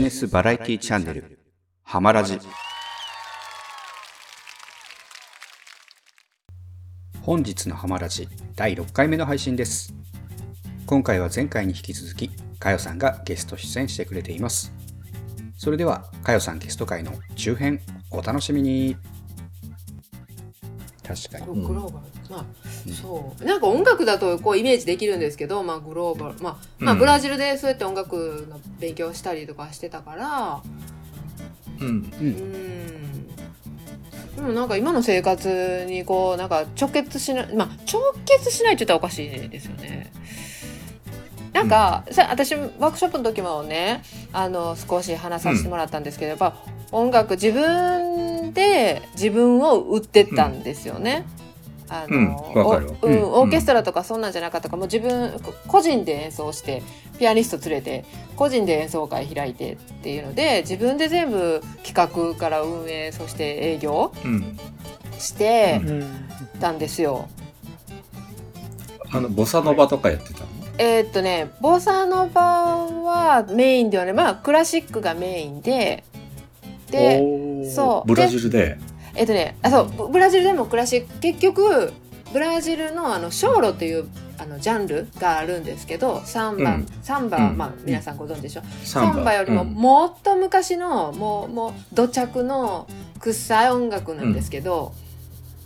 ジネスバラエティチャンネル「ハマラジ」本日のハマラジ第6回目の配信です。今回は前回に引き続きかよさんがゲスト出演してくれています。それではかよさんゲスト会の中編お楽しみに。確かに。グローバル、まあ、そう。なんか音楽だとこうイメージできるんですけど、まあ、グローバル、まあまあ、ブラジルでそうやって音楽の勉強したりとかしてたから。うん。うん。でもなんか今の生活にこうなんか直結しないまあ直結しないって言ったらおかしいですよね。なんか、さ私ワークショップの時もねあの少し話させてもらったんですけど、やっぱ音楽自分で自分を売ってったんですよね。うんわかるわおうんうんオーケストラとかそんなんじゃなかったからもう自分こ個人で演奏してピアニスト連れて個人で演奏会開いてっていうので自分で全部企画から運営そして営業うん。してうたんですよ。あの、ボサノバとかやってたの？えーっとねボサノバはメインではねまあクラシックがメインででそうブラジルで？えっとねあそうブブラジルでもクラシック結局ブラジルのあのショーロというあのジャンルがあるんですけどサンバ、うん。サンバ、うん。まあ皆さんご存知でしょ、ササンバよりもうん。もっと昔の、もうもう土着の臭い音楽なんですけど、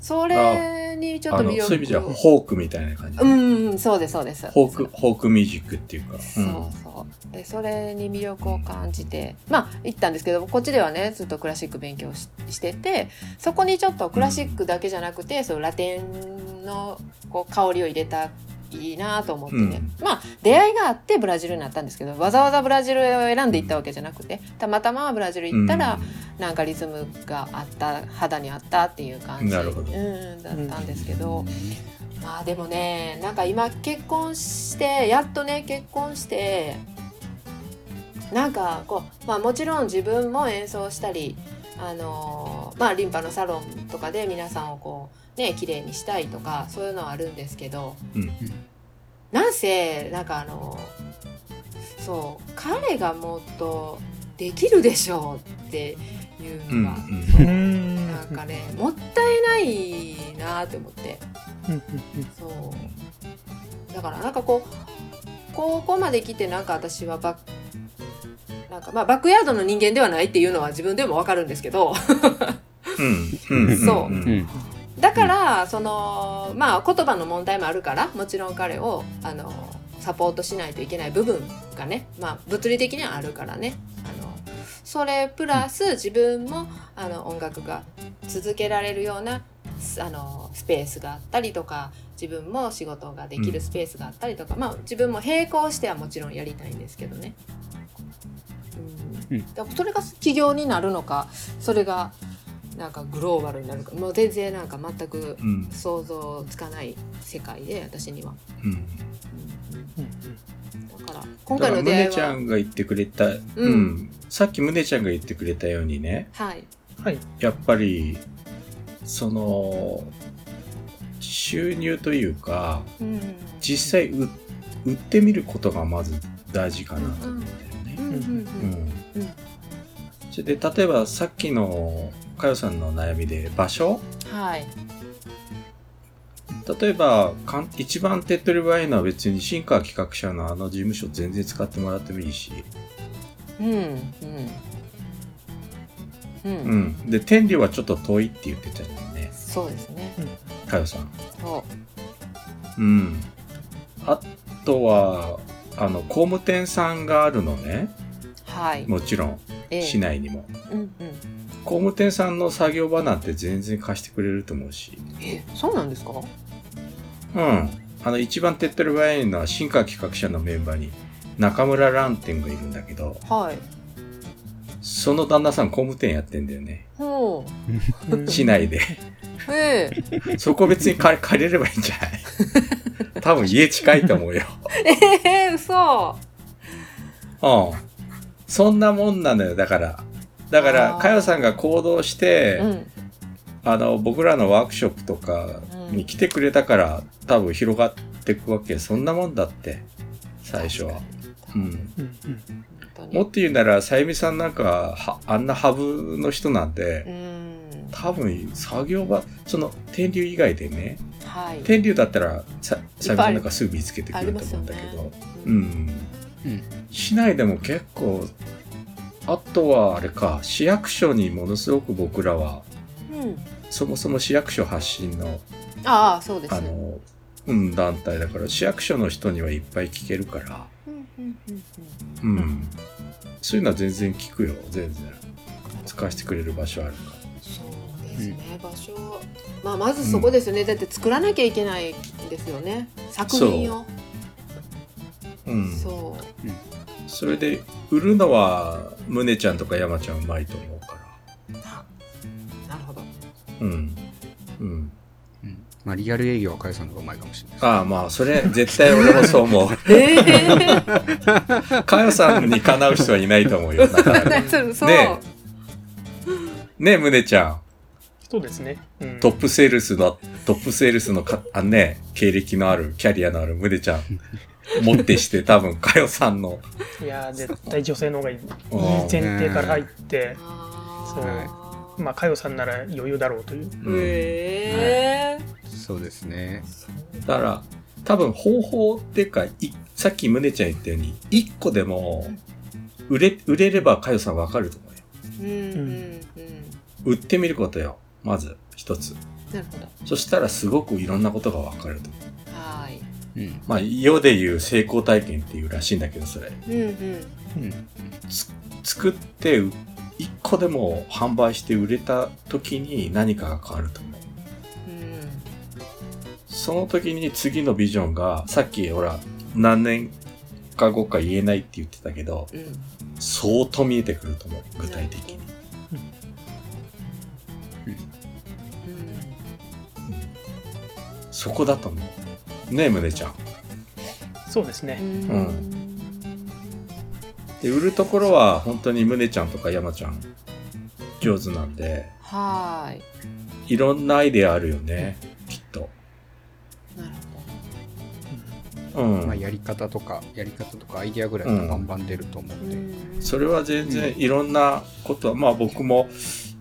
それにちょっと魅力そういう意味じゃ、フォークみたいな感じ。うんうんそうですそうですフォーク、フォークミュージックっていうか。そうそうでそれに魅力を感じてまあ行ったんですけどこっちではねずっとクラシック勉強ししててそこにちょっとクラシックだけじゃなくて、そうラテンのこう香りを入れたいいなと思ってね、まあ出会いがあってブラジルになったんですけどわざわざブラジルを選んで行ったわけじゃなくてたまたまブラジル行ったら、なんかリズムがあった肌にあったっていう感じ。うん、だったんですけど、まあでもねなんか今結婚してやっとね結婚してなんかこう、まあ、もちろん自分も演奏したりあのまあリンパのサロンとかで皆さんをこうね綺麗にしたいとかそういうのはあるんですけどうん。なんせなんかあのそう彼がもっとできるでしょうっていううん。のが、うんそううんなんかねもったいないなって思ってそうだからなんかこうここまで来てなんか私はバッなんかまあバックヤードの人間ではないっていうのは自分でもわかるんですけどうん。うん。そうだからそのまあ言葉の問題もあるからもちろん彼をあのサポートしないといけない部分がねまあ物理的にはあるからね。あのそれプラス自分もあの音楽が続けられるようなすあのスペースがあったりとか自分も仕事ができるスペースがあったりとか、まあ自分も並行してはもちろんやりたいんですけどね。うん。うん。それが起業になるのかそれがなんかグローバルになるかもう全然なんか全くうん。想像つかない世界で私には。うん。だから今だから、回の出会いむねちゃはんが言ってくれた、うん。さっきむねちゃんが言ってくれたようにね、はいはい。やっぱり、その、収入というか、うん実際売売ってみることがまず大事かなと思うんだよね。うんうんうんうんそれで例えばさっきのかよさんの悩みで場所？はい。例えばかん一番手っ取り早いのは別に新川企画者のあの事務所全然使ってもらってもいいし、うんうんうん、うん、で天理はちょっと遠いって言ってたよね。そうですね。かよさん。そう。うん、あとはあの工務店さんがあるのね。はい。もちろん。ええ。市内にも。うんうん工務店さんの作業場なんて全然貸してくれると思うし。えそうなんですか？うん。あの、一番手っ取り早いのは、新川企画者のメンバーに、中村蘭店がいるんだけど、はいその旦那さん工務店やってんだよね。ほ 市内で。うええそこ別に借り借りればいいんじゃない？多分家近いと思うよ。ええ嘘うん。そんなもんなのよ。だから。だからあ、ー。かよさんが行動して、うん。あの、僕らのワークショップとかに来てくれたから、多分広がっていくわけ。そんなもんだって、最初は。うん。もっと言うなら、さゆみさんなんかは、あんなハブの人なんうで、ん。多分作業場、その天竜以外でね、はい。天竜だったらささゆみさんなんかすぐ見つけてくると思うんだけど、ね。うん。うん。市内でも結構、あとはあれか、市役所にものすごく僕らは、うん。そもそも市役所発信の、ああそうです。あの、うん、団体だから、市役所の人にはいっぱい聞けるから、うんうん。そういうのは全然聞くよ、全然。使わせてくれる場所あるかそうですね、場所まあまずそこですよね、だって作らなきゃいけないんですよね。作品を。ら。う。ん。そそれで、売るのは、むねちゃんとか山ちゃんうまいと思うから。なるほどうん。うん。うんまあリアル営業はかよさんの方がうまいかもしれないああ、まあ、それ、絶対俺もそう思う。ええ かよさんにかなう人はいないと思うよ、なかなか。ねねえ、むねちゃん。そうですね。うん、トップセールスの、トップセールスのか、あね、経歴のある、キャリアのあるむねちゃん。もってして多分、かよさんの、いやー、絶対女性の方がいい。いいうん前提から入って、あそうーまあ、かよさんなら余裕だろうという。うんええそうですねだから、多分方法っていうか、いさっきむねちゃん言ったように、一個でも、売れ、売れればかよさんわかると思うよ。うんうんうん売ってみることよ。まず、一つ。なるほどそしたらすごくいろんなことがわかると思う。はいうんまあ、世で言う成功体験っていうらしいんだけど、それ。うんうんうん作って、う一個でも販売して売れた時に何かが変わると思う。うんその時に次のビジョンが、さっきほら、何年か後か言えないって言ってたけど、うん相当見えてくると思う。具体的に。そこだと思う。ねえ、むねちゃん。そうですね。うんうんで、売るところは本当にむねちゃんとか山ちゃん上手なんで、はいいろんなアイデアあるよね、きっと。なるうん。まあやり方とかやり方とかアイディアぐらいがバンバン出ると思うほどんで、うんそれは全然いろんなことは、まあ僕も、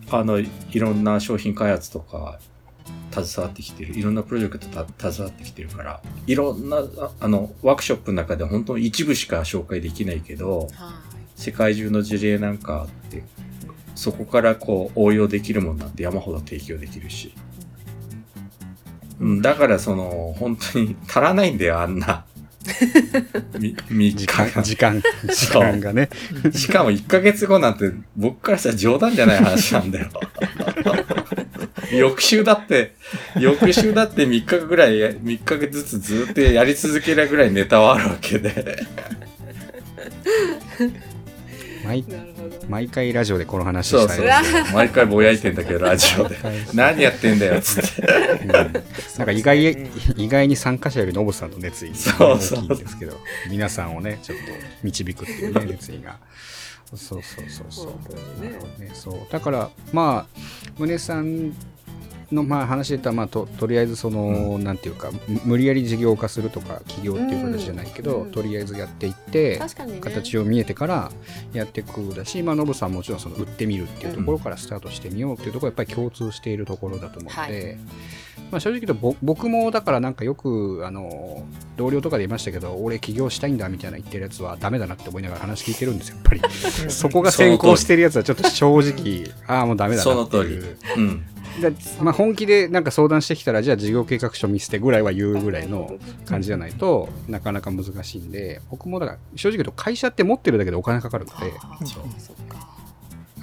あの、いろんな商品開発とか、携わってきてる、いろんなプロジェクトた携わってきてるから、いろんな、ああの、ワークショップの中で本当に一部しか紹介できないけど、は世界中の事例なんかあって、そこからこう応用できるものなんて山ほど提供できるし。うん、だからその、本当に足らないんだよ、あんな。み、3時間時間時間がねしかも1ヶ月後なんて、僕からしたら冗談じゃない話なんだよ。翌週だって、翌週だって3日ぐらい、3ヶ月ずつずっとやり続けるぐらいネタはあるわけで。毎毎回ラジオでこの話そうしたそういそう。毎回ぼやいてんだけど、ラジオで。何やってんだよ、つって。うんなんか意外うん意外に参加者よりノブさんの熱意が大そうそうきいんですけど皆さんをねちょっと導くっていうね熱意がそうそうそうそう。ね。なるほどね。そう。だからまあ宗さんのまあ話で言ったらまあととりあえずその、なんていうかむ無理やり事業化するとか起業っていう形じゃないけど、うんとりあえずやっていってね。形を見えてからやっていくだし、まあ、ノブさんももちろんその売ってみるっていうところからスタートしてみようっていうところはやっぱり共通しているところだと思うので、はいまあ、正直言うとぼ僕もだからなんかよくあの同僚とかで言いましたけど俺起業したいんだみたいな言ってるやつはダメだなって思いながら話聞いてるんですよやっぱり。そこが先行してるやつはちょっと正直 ああもうダメだそのなっていう。通り。うん。だまあ、本気でなんか相談してきたらじゃあ事業計画書見せてぐらいは言うぐらいの感じじゃないとなかなか難しいんで僕もだから正直言うと会社って持ってるだけでお金かかるので、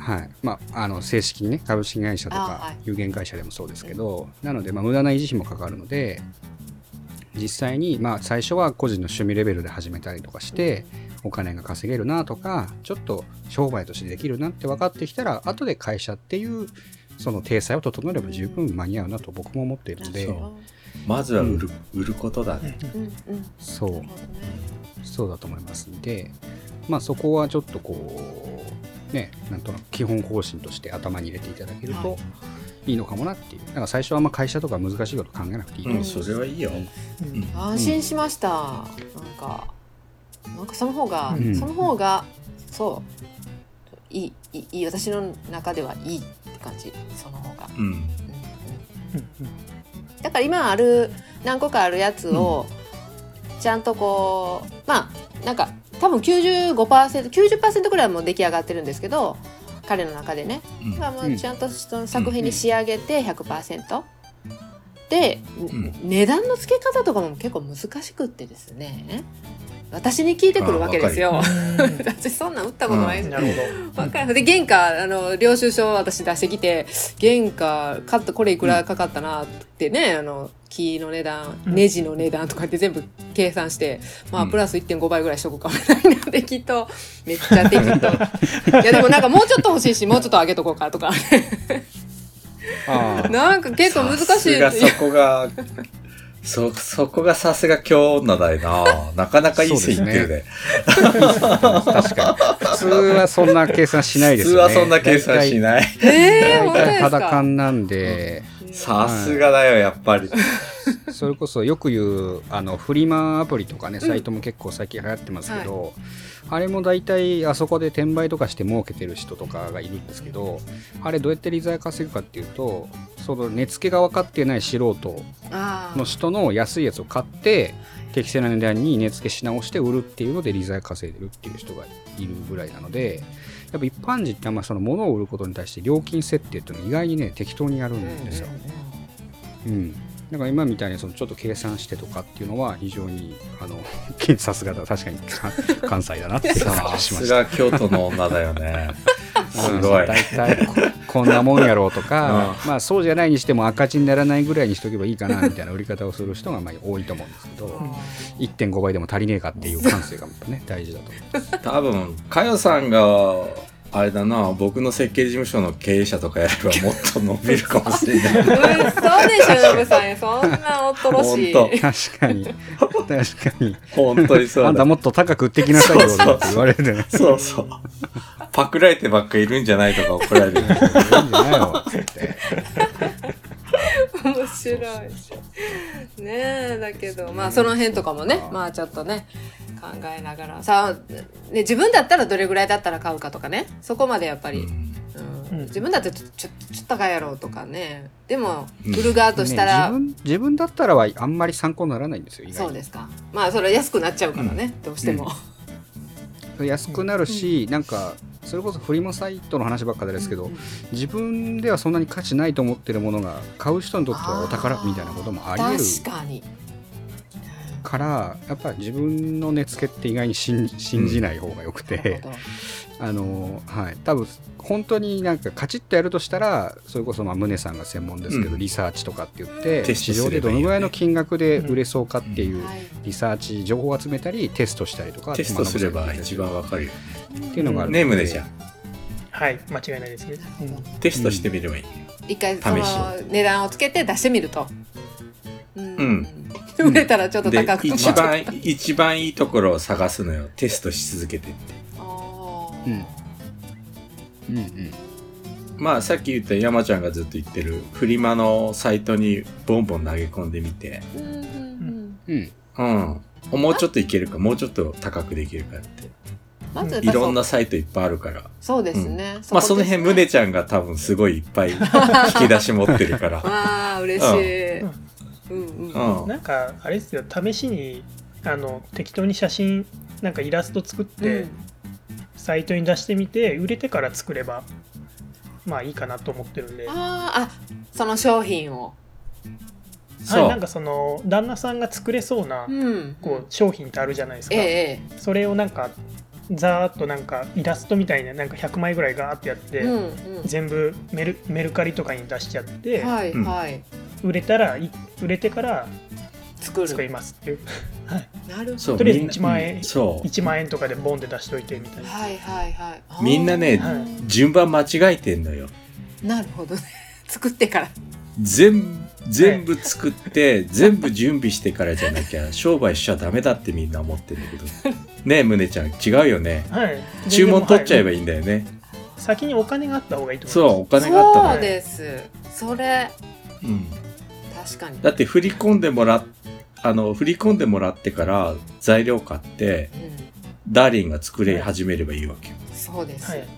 はい。まあ、あの正式にね株式会社とかい。有限会社でもそうですけど、なので、まあ、無駄な維持費もかかるので実際に、まあ、最初は個人の趣味レベルで始めたりとかして、お金が稼げるなとかちょっと商売としてできるなって分かってきたら後で会社っていうその体裁を整えれば十分間に合うなと僕も思っているので、そうまずは売る、売ることだね。うんうんそう。そうだと思いますんで、まあ、そこはちょっとこうねなんとなく基本方針として頭に入れていただけるとい。いのかもなっていう。だから最初はあんま会社とか難しいこと考えなくていいとうん、それはいいよ。うん。安心しました、なんかなんかその方が、うん。その方がそう。いいいいいい私の中ではいいって感じ。その方が、うん。うん。うん。うんだから今ある何個かあるやつをちゃんとこうまあなんか多分 95%90% ぐらいはもう出来上がってるんですけど彼の中でね、うん。まあ、もうちゃんとその作品に仕上げて100%、で、ん。値段の付け方とかも結構難しくってですね私に聞いてくるわけですよ。私そんなん打ったことないし、なるほわかる。で原価あの領収書を私出してきて原価カットこれいくらかかったなってね、あの木の値段うんネジの値段とかって全部計算して、まあうん。プラス1.5倍ぐらいしとくかもしれないのできっとめっちゃ適当いやでもなんかもうちょっと欲しいしもうちょっと上げとこうかとか。なんか結構難しい。そこが、そ、そこがさすが京女だよな。なかなかいい線いってるね。確かに普通はそんな計算しない普ですよね通はそんな計算しない。えー、本当大体です肌か感なんで、さすがだよ、やっぱり。それこそよく言うあのフリマアプリとかねサイトも結構最近流行ってますけど、あれも大体あそこで転売とかして儲けてる人とかがいるんですけどあれどうやって利材稼ぐかっていうとその値付けが分かってない素人あの人の安いやつを買って適正な値段に値付けし直して売るっていうので利材稼いでるっていう人がいるぐらいなのでやっぱ一般人ってあんまその物を売ることに対して料金設定っていうのを意外にね適当にやるんですよ。うん、だから今みたいにそのちょっと計算してとかっていうのは非常にあの さすがだ確かにか関西だなって感さじしますした。が京都の女だよね。すごい。大体ここんなもんやろうとか、まあそうじゃないにしても赤字にならないぐらいにしとけばいいかなみたいな売り方をする人がまあ多いと思うんですけど、1.5倍でも足りねえかっていう感性がね大事だと思います。多分、かよさんが、あれだな、僕の設計事務所の経営者とかやればもっと伸びるかもしれない。嘘でしょノブさんそんな恐ろしい。本確かに。確かに。本当にそうだ。あんたもっと高く売ってきなさいよって言われるね。そうそう。パクられてばっかいるんじゃないとか怒られる。いいんじゃないのつって面白いねえだけど。まあその辺とかもね。まあちょっとね考えながら。さあ、ね、自分だったらどれぐらいだったら買うかとかね。そこまでやっぱり、うん。自分だってちょちょちょっと高いやろうとかね。でもうん売る側としたら、ね自分自分だったらはあんまり参考にならないんですよそうですか。まあそれは安くなっちゃうからね、どうしても、安くなるし、なんかそれこそフリマサイトの話ばっかりですけど、うん自分ではそんなに価値ないと思ってるものが買う人にとってはお宝みたいなこともありえる。確かにからやっぱり自分の値付けって意外に信信じない方がよくて、なるほど。あのはい。多分本当になんかカチッとやるとしたらそれこそまあ宗さんが専門ですけど、うん。リサーチとかって言って市場でどのぐらいの金額で売れそうかっていうはい。リサーチ情報を集めたりテストしたりとかテストすれば一番わかるよ。っていうのがあるねえ、胸ちゃん。はい。間違いないですね、うん。テストしてみればいい。一回その試し値段をつけて出してみると。うん。うん 売れたらちょっとで高く、一番、一番いいところを探すのよ。テストし続けてって。あーうん。うんうん。まあ、さっき言った山ちゃんがずっと言ってる、フリマのサイトにボンボン投げ込んでみて、うんうんうん。うん。うん。もうちょっといけるか、もうちょっっと高くできるかって。まずいろんなサイトいっぱいあるから。そうですね、まあ、その辺、こですね。胸ちゃんが多分すごいいっぱい引き出し持ってるから。ああ嬉しい、うんうん。うん。なんかあれですよ。試しにあの適当に写真なんかイラスト作って、サイトに出してみて売れてから作ればまあいいかなと思ってるんで、はあーあその商品を。そう。い、なんかその旦那さんが作れそうな、うん。こう商品ってあるじゃないですか、ええそれをなんかざーっとなんかイラストみたいななんか100枚ぐらいガーってやって、ええうんうん。全部メルメルカリとかに出しちゃって、はいうん。はい売れたらい売れてから作る。作りますっていう。なるほど。とりあえずみんな1万円うんそう。1万円とかでボンで出しといてみたいな。はいはいはい。みんなねは順番間違えてんのよ。なるほどね。作ってから。全全部作って、全部準備してからじゃなきゃ 商売しちゃダメだってみんな思ってんだけど。ねえ、胸ちゃん、違うよね。はい、注文取っちゃえばいい、いいんだよね。先にお金があった方がいいと思いそう、お金があったそうら。です。それ。うん。確かに。だって振り込んでもらっ、あの、振り込んでもらってから材料買って、うん。ダーリンが作れ始めればいいわけよ。そうです、はい。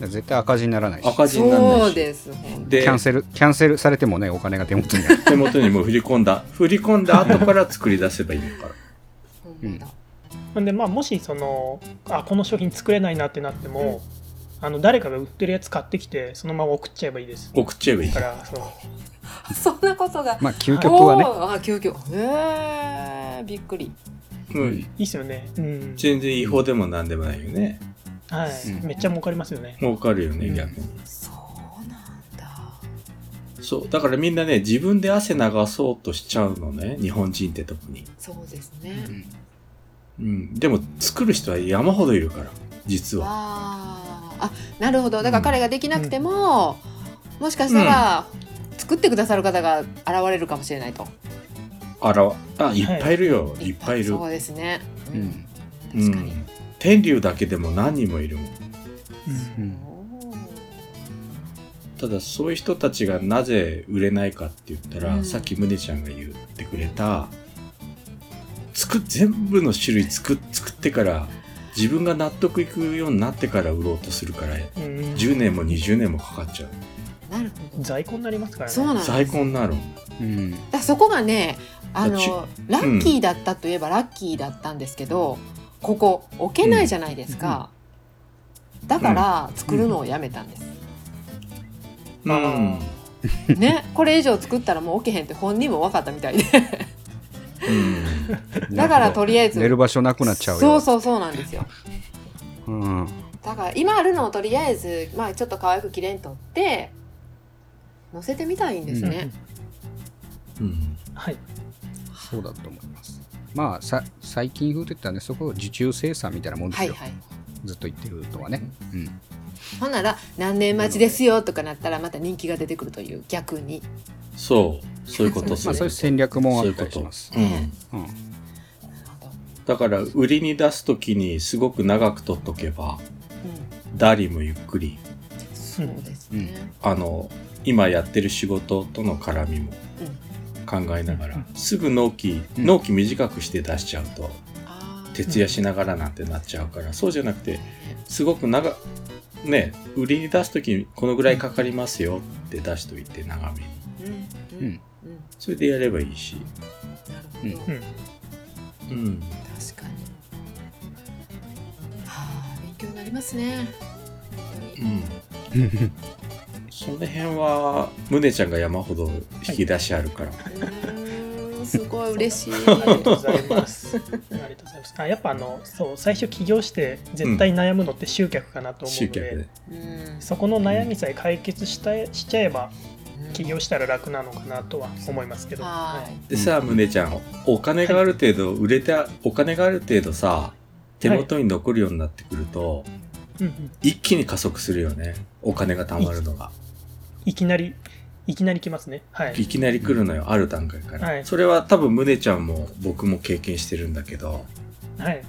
絶対赤字にならないし。赤字にならそないし。うですでキャンセルキャンセルされてもねお金が手元にある。手元にもう振り込んだ。振り込んだ後から作り出せばいいのから。ほんなんでまあもしそのあこの商品作れないなってなっても、あの誰かが売ってるやつ買ってきてそのまま送っちゃえばいいです。送っちゃえばいい。だ。からそう。そんなことが。まあ究極はね。あ究極。へえびっくり。うん。いいっすよね。うん。全然違法でもなんでもないよね。はい、うん。めっちゃ儲かりますよね。儲かるよね、うん。逆に。そうなんだ。そう。だからみんなね、自分で汗流そうとしちゃうのね。日本人って特に。そうですね、うん。でも作る人は山ほどいるから、実は。あーあなるほど。だから彼ができなくても、もしかしたら、作ってくださる方が現れるかもしれないと。あら、あ、いっぱいいるよ。い。っぱいいる。そうですね、うん。う確かに、ん。天竜だけでも何人もいるもん。う。んただそういう人たちがなぜ売れないかって言ったら、うん。さっき宗ちゃんが言ってくれた作っ全部の種類作っ作ってから自分が納得いくようになってから売ろうとするからうん。10年も20年もかかっちゃう。なるほど。在庫になりますからね。そうなんです在庫になる。うん。だからそこがねあちのラッキーだったといえばラッキーだったんですけど、ここ置けないじゃないですか、だから作るのをやめたんです、うあん、ねこれ以上作ったらもう置けへんって本人も分かったみたいで。うん、だからとりあえず。寝る場所なくなっちゃうよ。そうそうそうなんですよ。うん。だから今あるのをとりあえず、まあ、ちょっと可愛くきれいに撮って載せてみたらいいんですね、うん、はい。そうだと思います。まあさ最近風といったらねそこを受注生産みたいなもんですよ、はいはい。ずっと言ってるとはね、うん、ほんなら何年待ちですよとかなったらまた人気が出てくるという逆にそうそうい。うことまあそういう戦略もあったりします、うん、うん、だから売りに出すときにすごく長く取っとけばダリもゆっくり。うん、そうですね、あの今やってる仕事との絡みも考えながら、すぐ納期、うん。納期短くして出しちゃうと徹夜しながらなんてなっちゃうから、そうじゃなくてすごく長ね売りに出す時にこのぐらいかかりますよって出しといて長めに。うん。うん。うん。それでやればいいし、なるほど、うん。うんりますね。本当に。その辺は宗ちゃんが山ほど引き出しあるから、うーんすごい嬉しい。ありがとうございます。ありがとうございます。あやっぱあのそう最初起業して絶対悩むのって集客かなと思うので、集客でうん。そこの悩みさえ解決したしちゃえばうん起業したら楽なのかなとは思いますけど。はい。でさ宗ちゃんお金がある程度売れてお金がある程度さ手元に残るようになってくると、うんうん。一気に加速するよね。お金が貯まるのが。いきなりいきなり来ますね。はい。い。きなり来るのよ、ある段階から、はい。それは多分宗ちゃんも僕も経験してるんだけど。はい。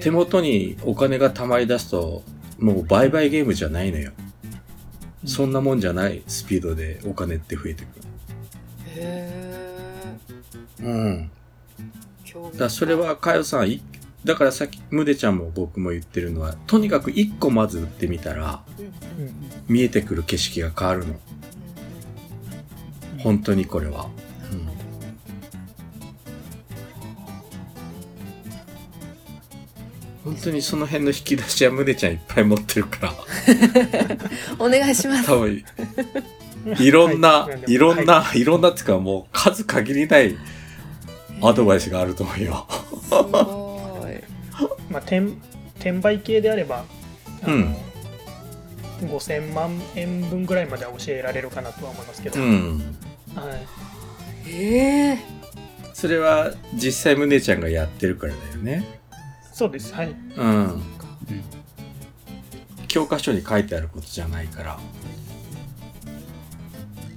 手元にお金が貯まり出すともう売買ゲームじゃないのよ。そんなもんじゃないスピードでお金って増えてくへるうん。だそれはかよさんいだからさっき宗ちゃんも僕も言ってるのはとにかく一個まず売ってみたら見えてくる景色が変わるの。本当にこれは、うん。本当にその辺の引き出しは宗ちゃんいっぱい持ってるから。お願いします。多分いろんな、はいい、ろんな、い、ろんなっていうかもう数限りないアドバイスがあると思うよ。まあ、転転売系であれば、あのうん5000万円分ぐらいまでは教えられるかなとは思いますけど、うん。はい、へえそれは実際宗ちゃんがやってるからだよね。そうです、はい、うん。教科書に書いてあることじゃないから。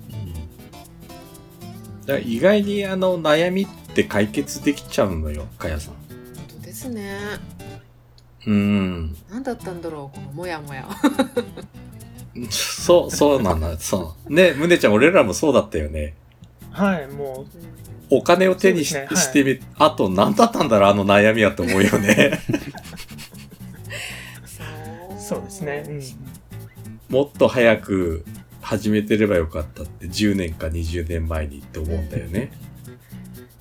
うん、だから意外にあの悩みって解決できちゃうのよ、かやさん。本当ですねうん。何だったんだろうこのモヤモヤそう、そうなんだ。そう。ね、宗ちゃん、俺らもそうだったよね。はい、もお金を手にし,、ねはいしてみ、あと何だったんだろう、あの悩みはと思うよね。そうですね、うん、もっと早く始めてればよかったって10年か20年前にって思うんだよね。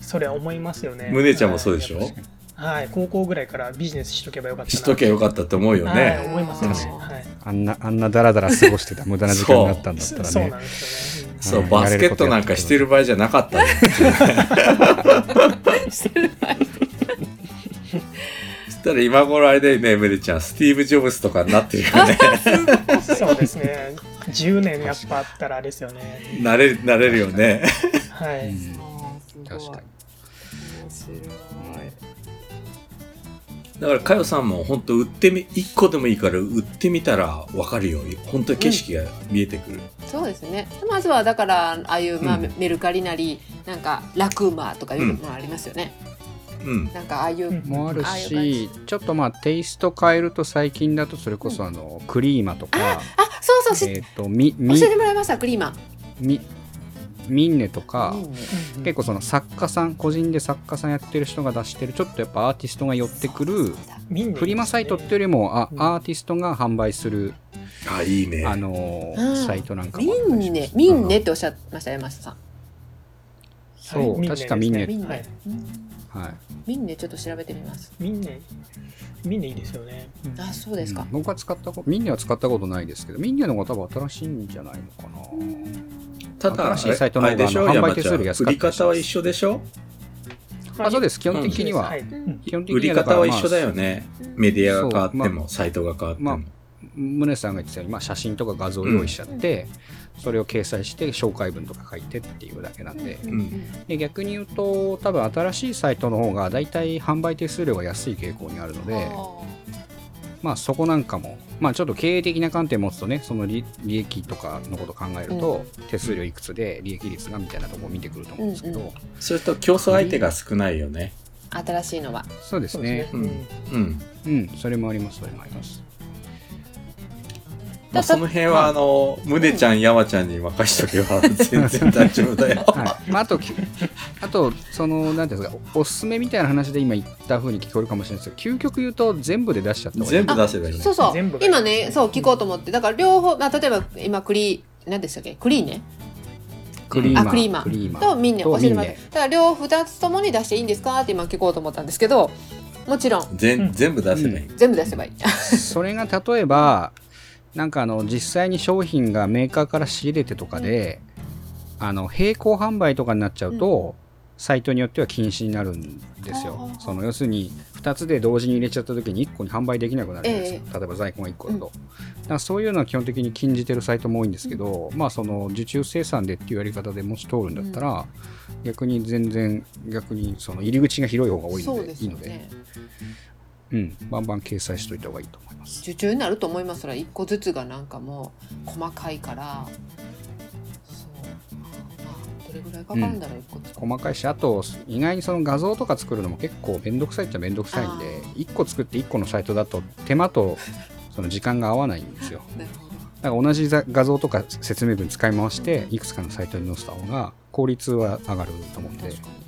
それは思いますよね胸ちゃんもそうでしょ、はいはい、高校ぐらいからビジネスしとけばよかったな。しとけばよかったと思うよはい、ね。思いますよね、うん。はい。あんなあんなダラダラ過ごしてた無駄な時間になったんだったらね。そう。バスケットなんかしてる場合じゃなかったね。してる場合そしたら今頃あれだよね、胸ちゃん。スティーブ・ジョブズとかになってるよね。うんそうですね。10年やっぱあったらあれですよね。なれる、なれるよね。はい、確かに。面白いだから、かよさんも本当売ってみ、一個でもいいから売ってみたらわかるよ。本当に景色が見えてくる。そうですね。まずはだからああいう、まあうん。メルカリなりなんかラクーマーとかいうのもありますよね、うん。なんかああいう、うん。もあるしちょっとまあテイスト変えると最近だとそれこそあのクリーマとか。あそうそうし、えっとみみ教えてもらいましたクリーマ。みミンネとか結構その作家さん個人で作家さんやってる人が出してるちょっとやっぱアーティストが寄ってくるみんなフリマサイトっていうよりもあうん。アーティストが販売するあ、いいね。あのうんサイトなんかミもあったりします。ンネ。ミンネっておっしゃってました山下さん。そうはい。確かミンネミンネ、はい。ミンネ。ちょっと調べてみます。みんなみんないいですよね、うんあそうですか。うん、僕は使ったことミンネは使ったことないですけどミンネの方が多分新しいんじゃないのかなただ、新しいサイトの方販売手数料安売りかったり方は一緒でしょ？あそうです。基本的には、基本的売りにはだからまあ方は一緒だよね。メディアが変わっても、サイトが変わっても。ま宗さんが言ってたように、まあ、写真とか画像を用意しちゃって、それを掲載して紹介文とか書いてっていうだけなんで,、ん。で逆に言うと多分新しいサイトの方が大体販売手数料が安い傾向にあるのでまあそこなんかもまあちょっと経営的な観点持つとねその利利益とかのことを考えると、手数料いくつで利益率がみたいなところを見てくると思うんですけど、うんうんそれと競争相手が少ないよね。新しいのは。そうですね。うん。うん。うん。それもありますそれもありますまあ、その辺は、あの、胸ちゃん、山ちゃんに任しとけば全然大丈夫だよ。はい。まあ、あと、きあと、その、なんていうんですか、おすすめみたいな話で今言った風に聞こえるかもしれないですけど、究極言うと全部で出しちゃった。全部出せばいいね。そうそう。全部が今ねそう聞こうと思って。だから両方、まあ、例えば今クリ何でしたっけ？クリーネクリーマー。あクリーマクリーマとミンネ教えてもらってだから両2つともに出していいんですかって今聞こうと思ったんですけどもちろん。全うん全部出せばいい。全部出せばいい。それが例えば、なんかあの、実際に商品がメーカーから仕入れてとかで、あの、並行販売とかになっちゃうと、サイトによっては禁止になるんですよ。その要するに2つで同時に入れちゃった時に1個に販売できなくなるじゃないですか。例えば在庫が1個だと。だからそういうのは基本的に禁じてるサイトも多いんですけど、まあその受注生産でっていうやり方でもし通るんだったら、逆に全然逆にその入り口が広い方が多いのでいいので、うん、バンバン掲載しといた方がいいと思います。受注になると思いますそら1個ずつがなんかもう細かいから。そう。まあどれぐらいかかるんだろう、1個細かいしあと意外にその画像とか作るのも結構めんどくさいっちゃめんどくさいんで1個作って1個のサイトだと手間とその時間が合わないんですよ。だから同じざ画像とか説明文使い回していくつかのサイトに載せた方が効率は上がると思うんで。確かに。そう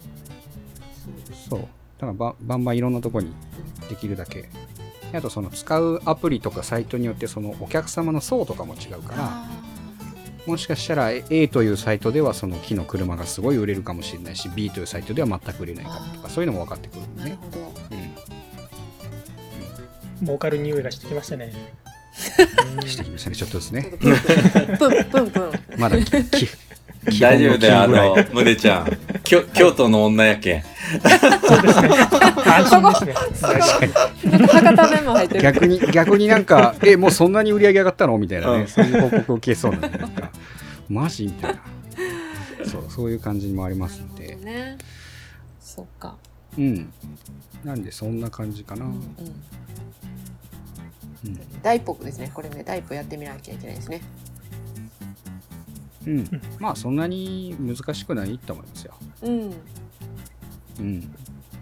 だからばバンバンいろんなとこにできるだけ。あとその使うアプリとかサイトによってそのお客様の層とかも違うからあもしかしたら A というサイトではその木の車がすごい売れるかもしれないし B というサイトでは全く売れないかもとかそういうのも分かってくるんでね、ーなるほど。う儲かる匂いがしてきましたね。ん、してきましたね。ちょっとですね。とプンプンプンプンプン。まだ大丈夫だよ、あの金ぐらい。の、胸ちゃん。きょ京都の女やけん。安心ですね。確かになんか博多弁も入ってる。逆に逆になんかえもうそんなに売り上げ上がったの？みたいなね、うんそういう報告を受けそうななんかマジみたいなそうそういう感じもありますんで。ね。そっか。うん。なんでそんな感じかな、うんうん。第一歩ですね。これね第一歩やってみなきゃいけないですね。うん、まあそんなに難しくないと思いますよ。うんうん。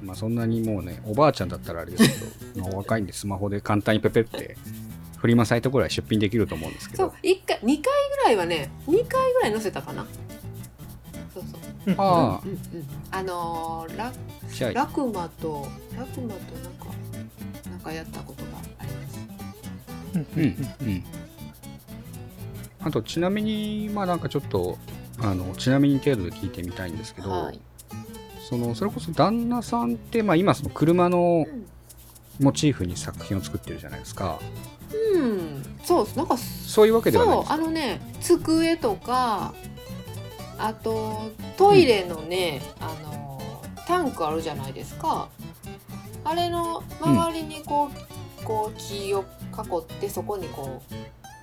まあそんなにもうねおばあちゃんだったらあれですけど まあお若いんでスマホで簡単にペペってフリマサイトぐらい出品できると思うんですけそうど一回二回ぐらいはね二回ぐらい載せたかな。そうそう。あうんうんあのーララクマとラクマとなんかなんかやったことがあります。うんうんうん。あとちなみにまあなんかちょっとあのちなみに程度で聞いてみたいんですけど、はいそのそれこそ旦那さんって、まあ、今その車のモチーフに作品を作ってるじゃないですか。うん。そうです。なんかそういうわけではないあのね机とかあとトイレのね、あのタンクあるじゃないですか。あれの周りにこう,、こう木を囲ってそこにこう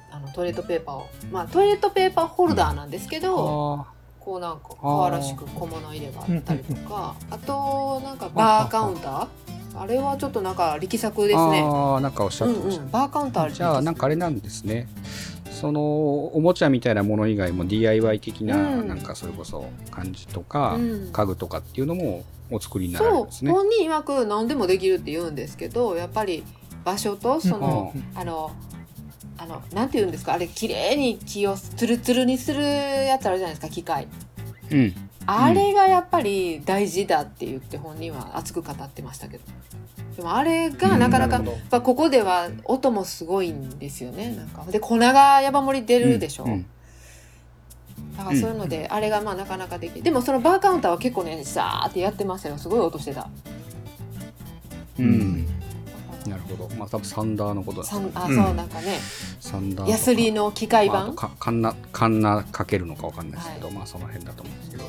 あのトイレットペーパーを。まあトイレットペーパーホルダーなんですけど、あこうなんか可愛らしく小物入れがあったりとかあとなんかバーカウンター？あれはちょっとなんか力作ーですね。あーなんかおっしゃうってました、んうん、バーカウンターじゃあなんかあれなんですね。そのおもちゃみたいなもの以外も DIY 的な、うん。なんかそれこそ感じとか、うん。家具とかっていうのもお作りになるんですね。本人曰く何でもできるって言うんですけどやっぱり場所とその、うん。あのあのなんて言うんですか？あれ綺麗に木をツルツルにするやつあるじゃないですか？機械。うん。あれがやっぱり大事だって言って本人は熱く語ってましたけど。でもあれがなかなか、うんやっぱここでは音もすごいんですよね。なんか。で粉が山盛り出るでしょ、うん。だからそういうので、あれがまあなかなかできるでもそのバーカウンターは結構ねさーってやってましたよ。すごい音してた。うんうんなるほど。まあ多分サンダーのことださんあ、うん。そうなんかね。サンダーヤスリの機械版、まあかカンナカンナかけるのかわかんないですけど、はい。まあその辺だと思うんですけど。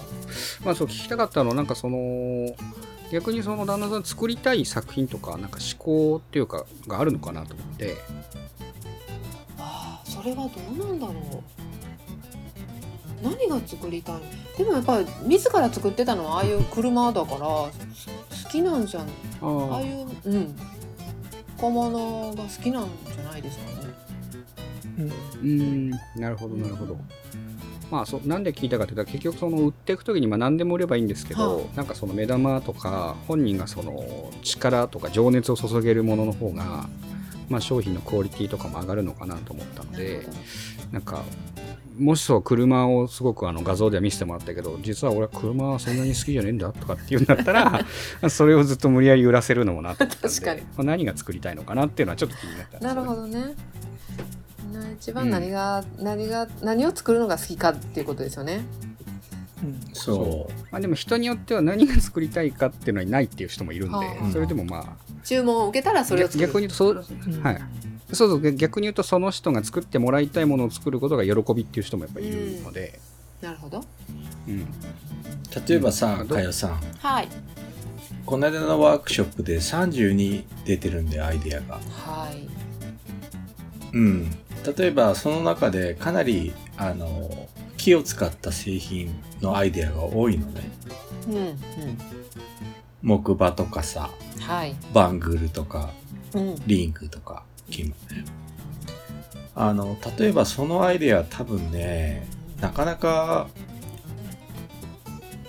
まあそう聞きたかったのはなんかその逆にその旦那さん作りたい作品とかなんか思考っていうかがあるのかなと思って。ああそれはどうなんだろう。何が作りたい？でもやっぱり自ら作ってたのはああいう車だから好きなんじゃん。ああいううん小物が好きなんじゃないですかね。うん。うん。なるほどなるほど。まあそうなんで聞いたかというと結局その売っていく時にまあ何でも売ればいいんですけど、はいなんかその目玉とか本人がその力とか情熱を注げるものの方が、まあ、商品のクオリティとかも上がるのかなと思ったのでなんかもしそう車をすごくあの画像では見せてもらったけど実は俺は車はそんなに好きじゃねえんだとかっていうんだったら それをずっと無理やり売らせるのもなと思ったんで確かに。まあ、何が作りたいのかなっていうのはちょっと気になったなるほどね。な一番何が、何が何を作るのが好きかっていうことですよね。うん。そまあ、でも人によっては何が作りたいかっていうのはないっていう人もいるんで、はあ。それでもまあ注文を受けたらそれを作る。逆に言うとそう、うんはい、そうそう逆に言うとその人が作ってもらいたいものを作ることが喜びっていう人もやっぱりいるので、なるほど。うん。う例えばさうん。かよさん。はい。この間のワークショップで32出てるんでアイデアが。はい。うん。例えばその中でかなりあの木を使った製品のアイデアが多いのね。うんうん。木馬とかさはい。バングルとかうん。リングとか木もねあの例えばそのアイデア多分ねなかなか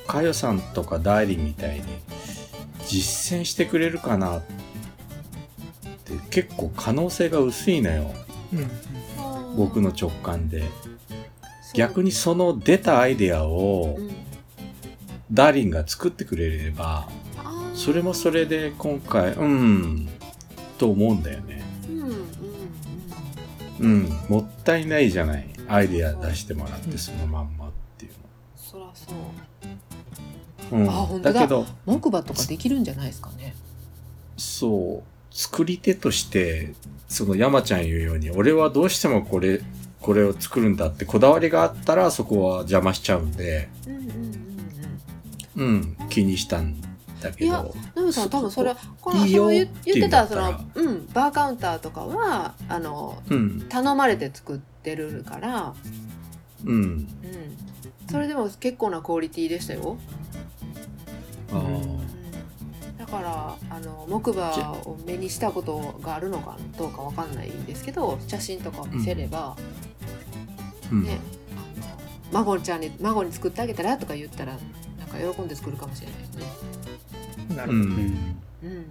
かよさんとかダイリンみたいに実践してくれるかなって結構可能性が薄いのよ。うん僕の直感で。逆にその出たアイデアをうん。ダーリンが作ってくれればそれもそれで今回うんと思うんだよねうん。もったいないじゃない。アイデア出してもらってそのまんまっていうそらそう。の、あ本うん、当だ。だけど木馬とかできるんじゃないですかね。そう。作り手としてその山ちゃん言うように俺はどうしてもこれこれを作るんだってこだわりがあったらそこは邪魔しちゃうんで。うんうんうんうんうん。気にしたんだけいやどナムさん多分それこのいいよ。その言って言ってたそのうんバーカウンターとかはあのうん。頼まれて作ってるから。うん。うん。それでも結構なクオリティでしたよ、あー。うん、だからあの木馬を目にしたことがあるのかどうかわかんないんですけど写真とかを見せれば、うん。ねあの孫ちゃんに孫に作ってあげたらとか言ったらなんか喜んで作るかもしれないですね。うなるほど、うん。うん。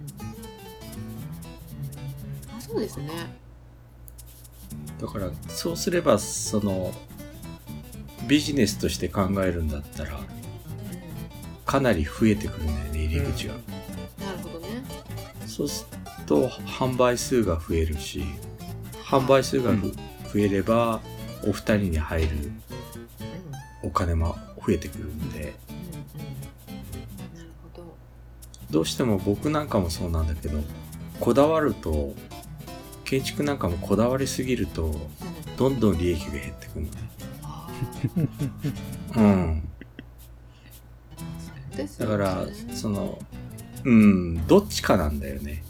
あそうですね。だからそうすればそのビジネスとして考えるんだったらかなり増えてくるんだよね入り口が、なるほどね。そうすると販売数が増えるし販販売数がふ増えれば、お二人に入るうんお金も増えてくるんで、どうしても僕なんかもそうなんだけど、こだわると、建築なんかもこだわりすぎると、うんどんどん利益が減ってくるのね。あうん。だから、その、うん、どっちかなんだよね。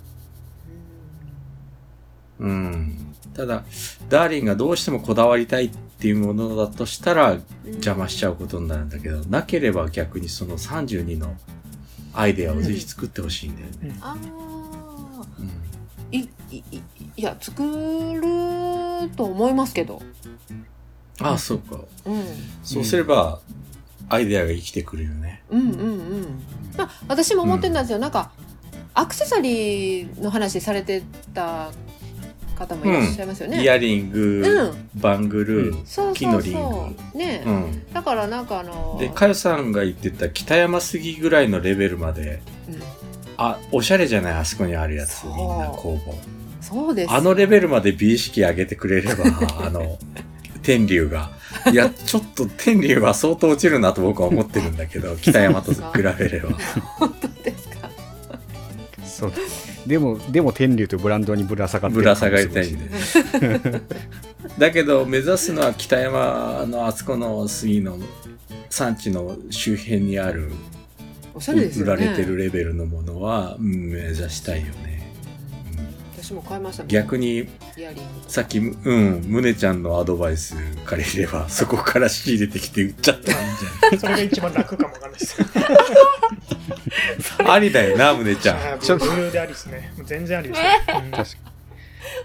うん。ただ、ダーリンがどうしてもこだわりたいっていうものだとしたら、邪魔しちゃうことになるんだけど、なければ逆にその32のアイデアをぜひ作ってほしいんだよね。あうん。ーいいいいや作ると思いますけどああ、そうか。うんそうすれば、アイデアが生きてくるよね。うんうんうんまあ私も思ってたんですよ、なんかアクセサリーの話されてた方もいらっしゃいますよね、イヤリング、うんバングル、そう木のリング。うね、うん。だからなんかあので、かよさんが言ってた北山杉ぐらいのレベルまで、うんあ、おしゃれじゃない？あそこにあるやつ、みんな工房。そうですあのレベルまで美意識上げてくれれば、あの、天竜が。いや、ちょっと天竜は相当落ちるなと僕は思ってるんだけど、北山と比べれば。本当ですかそうでもでも天竜というブランドにぶら下がってぶるら下がりたいんで。だけど、目指すのは北山のあそこの杉の産地の周辺にある、おしゃれですよね売られてるレベルのものは、うん目指したいよね。うん私も買いました逆に、さっき、うん、むねちゃんのアドバイス借りれば、そこから仕入れてきて売っちゃった。らいいんじゃないそれが一番楽かもわかんないです。ありだよな、むねちゃん。あちょっとーブルーでありですね。全然ありです。よ。うん。確か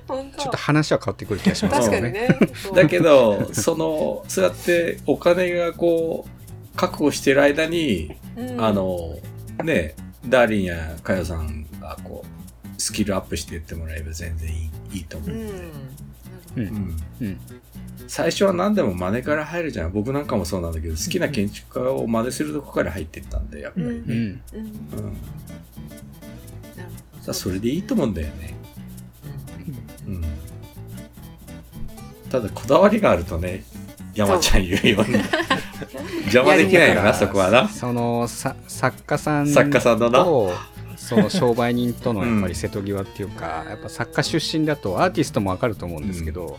本当ちょっと話は変わってくる気がします。ね。ね。だけど、その、そうやってお金がこう、確保してる間に、うん。あの、ね、ダーリンやかよさんがこう、スキルアップしていってもらえば全然いいいいと思う。うんううんんうん最初は何でも真似から入るじゃん。僕なんかもそうなんだけど、好きな建築家を真似するとこから入っていったんで、やっぱりね。うんそれでいいと思うんだよね。うん。ただ、こだわりがあるとね、山ちゃん言うように。邪魔できないよな、そこはな。そのさ作家さん作家さんのなとその商売人とのやっぱり瀬戸際っていうか、やっぱ作家出身だとアーティストもわかると思うんですけど、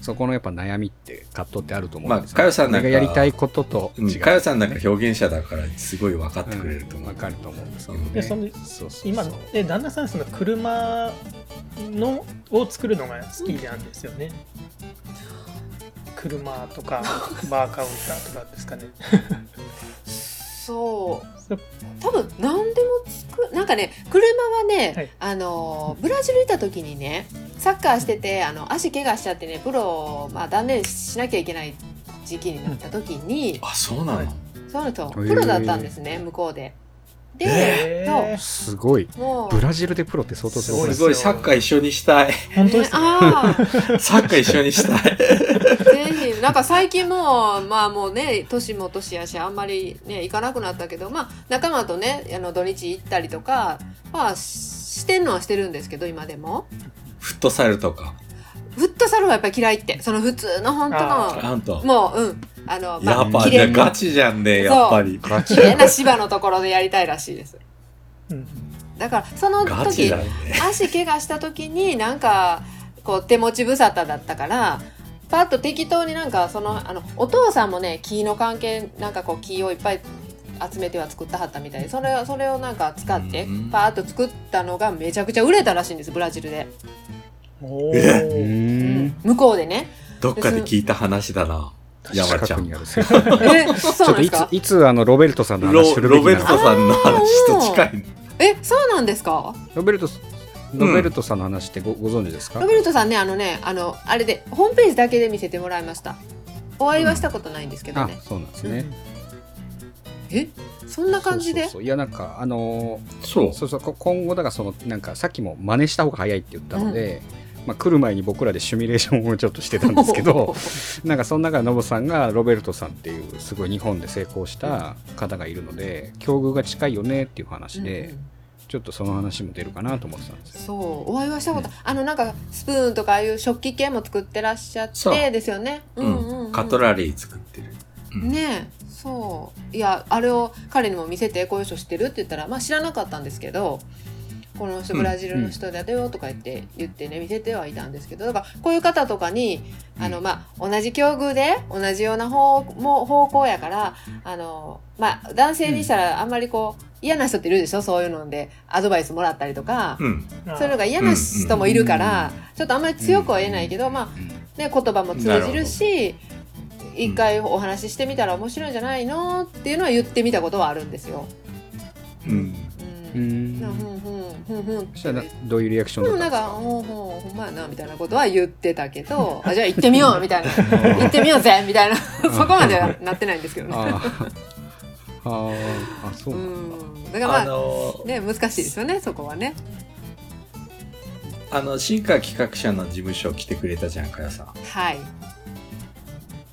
そこのやっぱ悩みって葛藤ってあると思うんですよ、まあかよさんなんかやりたいこととうん違う、かよさんなんか表現者だから、すごい分かってくれると思う。わかると思うんですけどうんね。でそのそうそう今そうで旦那さんその車のを作るのが好きなんですよね。車とかバーカウンターとかですかね。そう。多分何でも作なんかね車はね、はい。あのブラジル行った時にねサッカーしててあの足怪我しちゃってねプロを、まあ、断念しなきゃいけない時期になった時に、あ、そうなの、はい。そうなんでプロだったんですね向こうで。で、へー。すごい。ブラジルでプロって相当すごい。すすごい、サッカー一緒にしたい。本当ですね。ああサッカー一緒にしたい。なんか最近もまあもうね年も年やしあんまりね行かなくなったけどまあ仲間とねあの土日行ったりとかまあししてんのはしてるんですけど今でもフットサルとか。フットサルはやっぱり嫌いってその普通の本当あのなんと。もううんあのまあやっぱ、じゃガチじゃんね、やっぱり。綺麗な芝のところでやりたいらしいですうんだからその時ね。足怪我した時になんかこう手持ち無沙汰だったからパッと適当になんかそのあのお父さんもね木の関係なんかこう木をいっぱい集めては作ったはったみたいでそれをそれをなんか使ってうんパーッと作ったのがめちゃくちゃ売れたらしいんですブラジルで、おうー。ーうんん向こうでね。どっかで聞いた話だな。山ちゃん。ちょなんっといついつあのロベルトさんの話ロするべきロベルトなのさんの話と近い。えそうなんですか？ロベルトロベルトさんの話ってごご存知ですか？ロベルトさんねあのねあのあれでホームページだけで見せてもらいました。お会いはしたことないんですけどあね、そうなんですね。え？そんな感じで？そうそうそう。いやなんかあのーそう。そうそう。こ今後だからそのなんかさっきも真似した方が早いって言ったので、まあ、来る前に僕らでシミュレーションをちょっとしてたんですけど なんかその中でノブさんがロベルトさんっていうすごい日本で成功した方がいるので境遇が近いよねっていう話で、ちょっとその話も出るかなと思ってたんですよ。そうお会いはしたこと、あのなんかスプーンとかああいう食器系も作ってらっしゃってですよね。ううんうん、うん。ん。カトラリー作ってる。うん。ねえそう。いやあれを彼にも見せてこういう人知ってるって言ったらまあ知らなかったんですけどこの人ブラジルの人だよとか言って言ってね見せてはいたんですけどだからこういう方とかにあの、まあ、同じ境遇で同じような方も方向やからあの、まあ、男性にしたらあんまりこう嫌な人っているでしょ？そういうのでアドバイスもらったりとか、うん。そういうのが嫌な人もいるから、ちょっとあんまり強くは言えないけど、まあうんね、言葉も通じるし一回お話ししてみたら面白いんじゃないの？っていうのは言ってみたことはあるんですよ。うん。ううん。ん。ふんふんふんそしたらなどういうリアクションでもなんか「だったんですか？ほんほんほんまやな」みたいなことは言ってたけど「あじゃあ行ってみよう」みたいな「行ってみようぜ」みたいな。そこまではなってないんですけどね。あーあそううなんだん、だからまあ、あの、ね難しいですよねそこはね。あの、新川企画者の事務所来てくれたじゃん、かやさん。はい。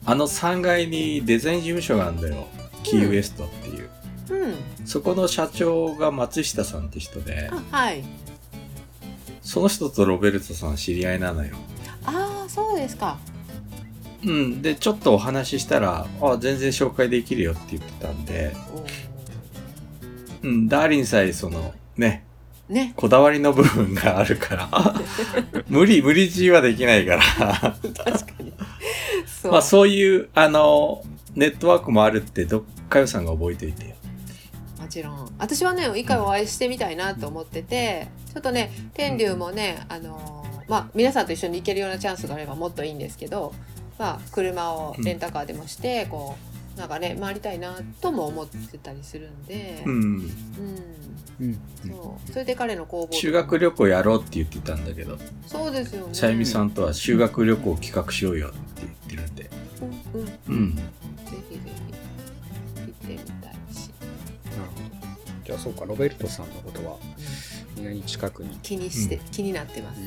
あの3階にデザイン事務所があるんだよ。キーウエストっていう。うん。そこの社長が松下さんって人で、あはい。その人とロベルトさん知り合いなのよ。ああそうですか。うん。で、ちょっとお話ししたら、あ、全然紹介できるよって言ってたんで、おうん、ダーリンさえその、ね、ね。こだわりの部分があるから、無理、無理強いはできないから、確かに。そう。まあそういう、あの、ネットワークもあるって、どっかよさんが覚えておいてよ。もちろん私はね一回お会いしてみたいなと思っててちょっとね天竜もね、あのーまあ皆さんと一緒に行けるようなチャンスがあればもっといいんですけどまあ車をレンタカーでもして、こうなんかね回りたいなとも思ってたりするんで、うん。うん。うん。そう。それで彼の工房修学旅行やろうって言ってたんだけど、そうですよね。さゆみさんとは修学旅行企画しようよって言ってるんで。うんうん。ぜうん。ひぜひ行ってみたいし、なるほど。じゃあそうかロベルトさんのことはうん。意外に近くに。気にして、うん。気になってます、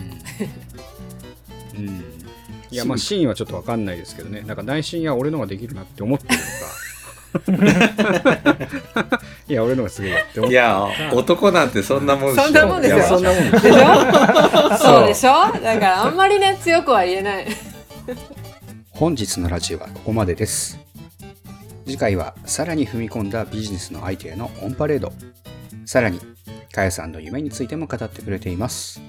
うん、うん、いやまあシーンはちょっとわかんないですけどね。なんか内心や俺のができるなって思ってるのか。いや俺のがすげえって思っていや、男なんてそんなもんそんなもんですよ。そんなもんでしょ？そうでしょ？だからあんまりね強くは言えない。本日のラジオはここまでです。次回はさらに踏み込んだビジネスのアイデアのオンパレード。さらにかよさんの夢についても語ってくれています。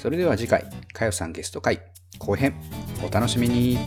それでは次回かよさんゲスト会後編お楽しみに。